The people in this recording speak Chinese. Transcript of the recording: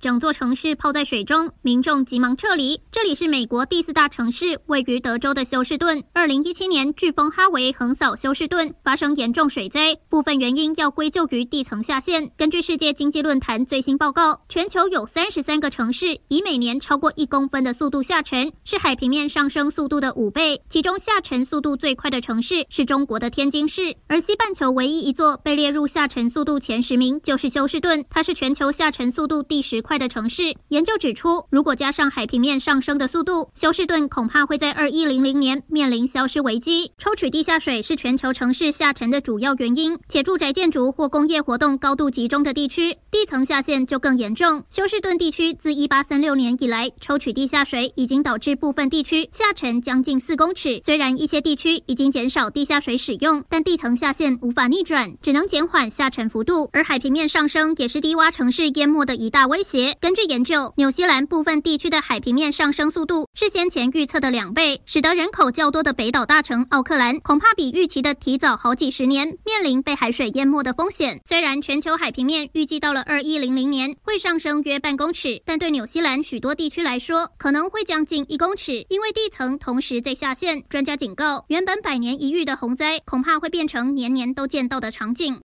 整座城市泡在水中，民众急忙撤离。这里是美国第四大城市，位于德州的休士顿。二零一七年，飓风哈维横扫休士顿，发生严重水灾，部分原因要归咎于地层下陷。根据世界经济论坛最新报告，全球有三十三个城市以每年超过一公分的速度下沉，是海平面上升速度的五倍。其中下沉速度最快的城市是中国的天津市，而西半球唯一一座被列入下沉速度前十名就是休士顿，它是全球下沉速度第十。快的城市，研究指出，如果加上海平面上升的速度，休士顿恐怕会在二一零零年面临消失危机。抽取地下水是全球城市下沉的主要原因，且住宅建筑或工业活动高度集中的地区，地层下陷就更严重。休士顿地区自一八三六年以来，抽取地下水已经导致部分地区下沉将近四公尺。虽然一些地区已经减少地下水使用，但地层下陷无法逆转，只能减缓下沉幅度。而海平面上升也是低洼城市淹没的一大威胁。根据研究，纽西兰部分地区的海平面上升速度是先前预测的两倍，使得人口较多的北岛大城奥克兰恐怕比预期的提早好几十年，面临被海水淹没的风险。虽然全球海平面预计到了二一零零年会上升约半公尺，但对纽西兰许多地区来说，可能会将近一公尺，因为地层同时在下陷。专家警告，原本百年一遇的洪灾，恐怕会变成年年都见到的场景。